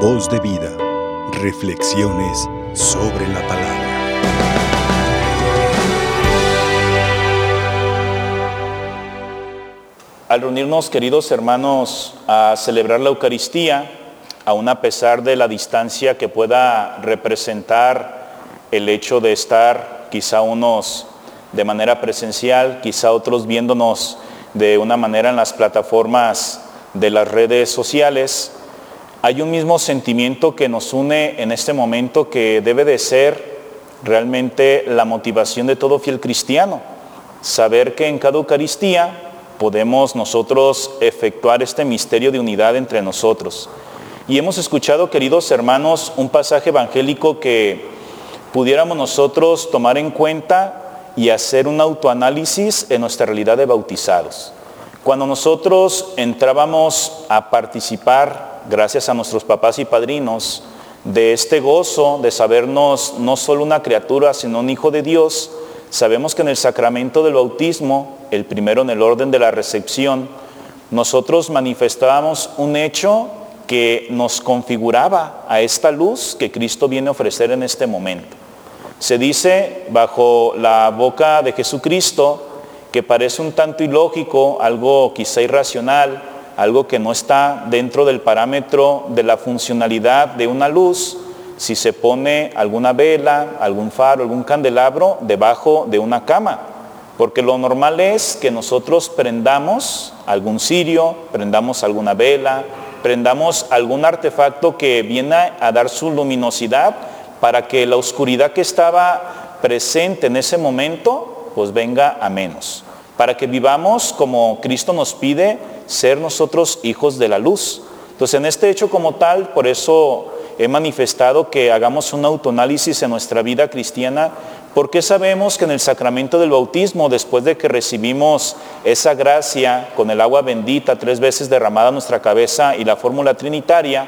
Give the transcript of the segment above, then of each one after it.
Voz de vida. Reflexiones sobre la palabra. Al reunirnos, queridos hermanos, a celebrar la Eucaristía, aun a pesar de la distancia que pueda representar el hecho de estar quizá unos de manera presencial, quizá otros viéndonos de una manera en las plataformas de las redes sociales, hay un mismo sentimiento que nos une en este momento que debe de ser realmente la motivación de todo fiel cristiano. Saber que en cada Eucaristía podemos nosotros efectuar este misterio de unidad entre nosotros. Y hemos escuchado, queridos hermanos, un pasaje evangélico que pudiéramos nosotros tomar en cuenta y hacer un autoanálisis en nuestra realidad de bautizados. Cuando nosotros entrábamos a participar, gracias a nuestros papás y padrinos, de este gozo de sabernos no solo una criatura, sino un hijo de Dios, sabemos que en el sacramento del bautismo, el primero en el orden de la recepción, nosotros manifestábamos un hecho que nos configuraba a esta luz que Cristo viene a ofrecer en este momento. Se dice bajo la boca de Jesucristo que parece un tanto ilógico, algo quizá irracional, algo que no está dentro del parámetro de la funcionalidad de una luz, si se pone alguna vela, algún faro, algún candelabro debajo de una cama. Porque lo normal es que nosotros prendamos algún cirio, prendamos alguna vela, prendamos algún artefacto que viene a dar su luminosidad para que la oscuridad que estaba presente en ese momento, pues venga a menos. Para que vivamos como Cristo nos pide ser nosotros hijos de la luz. Entonces en este hecho como tal, por eso he manifestado que hagamos un autoanálisis en nuestra vida cristiana, porque sabemos que en el sacramento del bautismo, después de que recibimos esa gracia con el agua bendita tres veces derramada en nuestra cabeza y la fórmula trinitaria,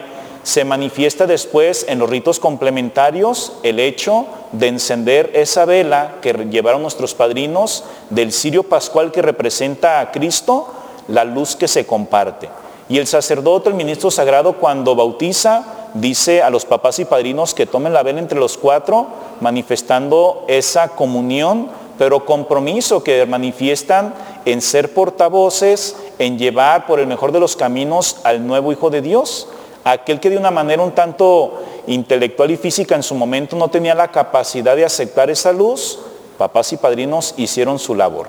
se manifiesta después en los ritos complementarios el hecho de encender esa vela que llevaron nuestros padrinos del cirio pascual que representa a Cristo, la luz que se comparte. Y el sacerdote, el ministro sagrado, cuando bautiza, dice a los papás y padrinos que tomen la vela entre los cuatro, manifestando esa comunión, pero compromiso que manifiestan en ser portavoces, en llevar por el mejor de los caminos al nuevo Hijo de Dios aquel que de una manera un tanto intelectual y física en su momento no tenía la capacidad de aceptar esa luz, papás y padrinos hicieron su labor.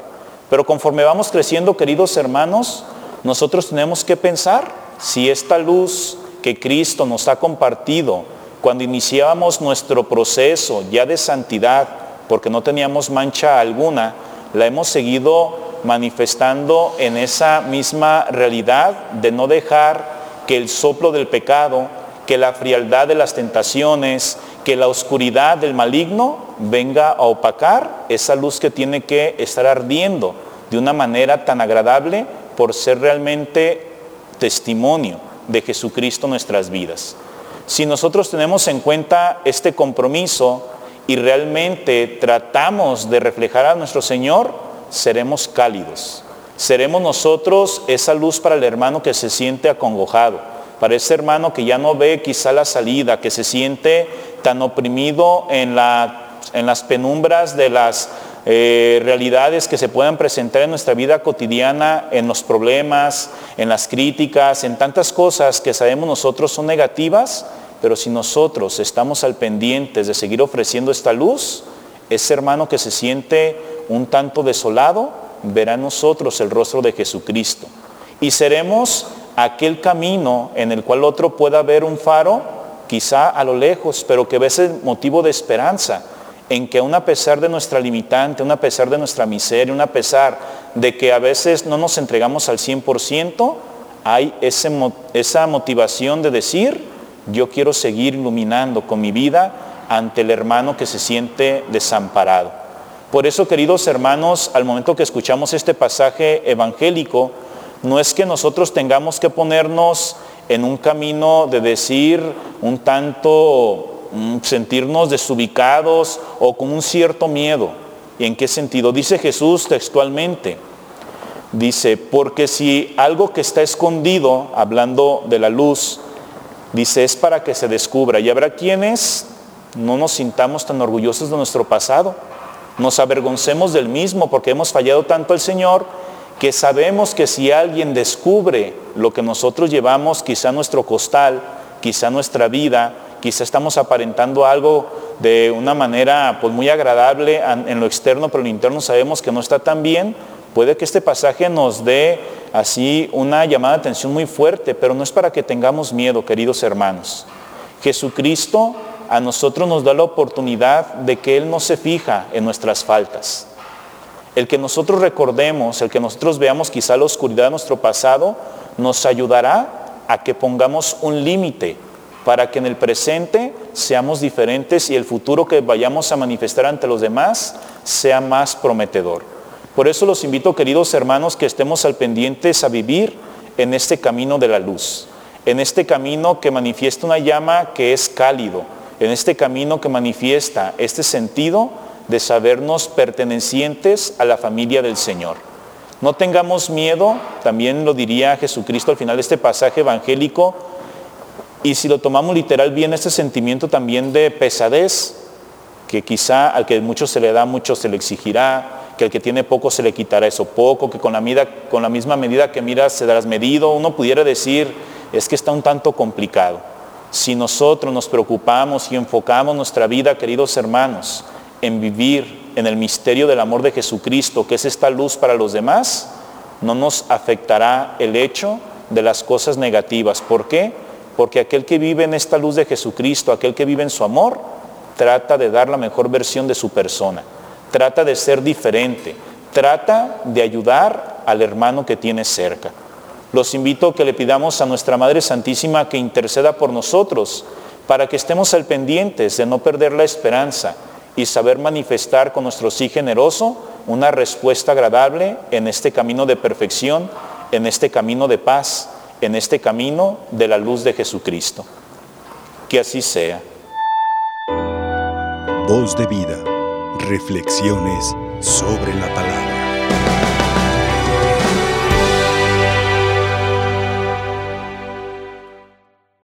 Pero conforme vamos creciendo, queridos hermanos, nosotros tenemos que pensar si esta luz que Cristo nos ha compartido cuando iniciábamos nuestro proceso ya de santidad, porque no teníamos mancha alguna, la hemos seguido manifestando en esa misma realidad de no dejar que el soplo del pecado, que la frialdad de las tentaciones, que la oscuridad del maligno venga a opacar esa luz que tiene que estar ardiendo de una manera tan agradable por ser realmente testimonio de Jesucristo en nuestras vidas. Si nosotros tenemos en cuenta este compromiso y realmente tratamos de reflejar a nuestro Señor, seremos cálidos, Seremos nosotros esa luz para el hermano que se siente acongojado, para ese hermano que ya no ve quizá la salida, que se siente tan oprimido en, las penumbras de las eh, realidades que se puedan presentar en nuestra vida cotidiana, en los problemas, en las críticas, en tantas cosas que sabemos nosotros son negativas, pero si nosotros estamos al pendiente de seguir ofreciendo esta luz, ese hermano que se siente un tanto desolado, verá en nosotros el rostro de Jesucristo. Y seremos aquel camino en el cual otro pueda ver un faro, quizá a lo lejos, pero que ve ese motivo de esperanza, en que aún a pesar de nuestra limitante, aún a pesar de nuestra miseria, aún a pesar de que a veces no nos entregamos al 100%, hay esa motivación de decir, yo quiero seguir iluminando con mi vida ante el hermano que se siente desamparado. Por eso, queridos hermanos, al momento que escuchamos este pasaje evangélico, no es que nosotros tengamos que ponernos en un camino de decir un tanto, mm, sentirnos desubicados o con un cierto miedo. ¿Y en qué sentido? Dice Jesús textualmente, dice, porque si algo que está escondido, hablando de la luz, Dice, es para que se descubra. Y habrá quienes no nos sintamos tan orgullosos de nuestro pasado, nos avergoncemos del mismo porque hemos fallado tanto al Señor que sabemos que si alguien descubre lo que nosotros llevamos, quizá nuestro costal, quizá nuestra vida, quizá estamos aparentando algo de una manera pues, muy agradable en lo externo, pero en lo interno sabemos que no está tan bien, puede que este pasaje nos dé así una llamada de atención muy fuerte, pero no es para que tengamos miedo, queridos hermanos. Jesucristo a nosotros nos da la oportunidad de que Él no se fija en nuestras faltas. El que nosotros recordemos, el que nosotros veamos quizá la oscuridad de nuestro pasado, nos ayudará a que pongamos un límite para que en el presente seamos diferentes y el futuro que vayamos a manifestar ante los demás sea más prometedor. Por eso los invito, queridos hermanos, que estemos al pendientes a vivir en este camino de la luz, en este camino que manifiesta una llama que es cálido, en este camino que manifiesta este sentido de sabernos pertenecientes a la familia del Señor. No tengamos miedo, también lo diría Jesucristo al final de este pasaje evangélico, y si lo tomamos literal bien, este sentimiento también de pesadez, que quizá al que mucho se le da, mucho se le exigirá, que al que tiene poco se le quitará eso poco, que con la, con la misma medida que miras se darás medido, uno pudiera decir, es que está un tanto complicado. Si nosotros nos preocupamos y enfocamos nuestra vida, queridos hermanos, en vivir en el misterio del amor de Jesucristo, que es esta luz para los demás, no nos afectará el hecho de las cosas negativas. ¿Por qué? Porque aquel que vive en esta luz de Jesucristo, aquel que vive en su amor, trata de dar la mejor versión de su persona, trata de ser diferente, trata de ayudar al hermano que tiene cerca. Los invito a que le pidamos a nuestra Madre Santísima que interceda por nosotros para que estemos al pendientes de no perder la esperanza y saber manifestar con nuestro sí generoso una respuesta agradable en este camino de perfección, en este camino de paz, en este camino de la luz de Jesucristo. Que así sea. Voz de vida. Reflexiones sobre la palabra.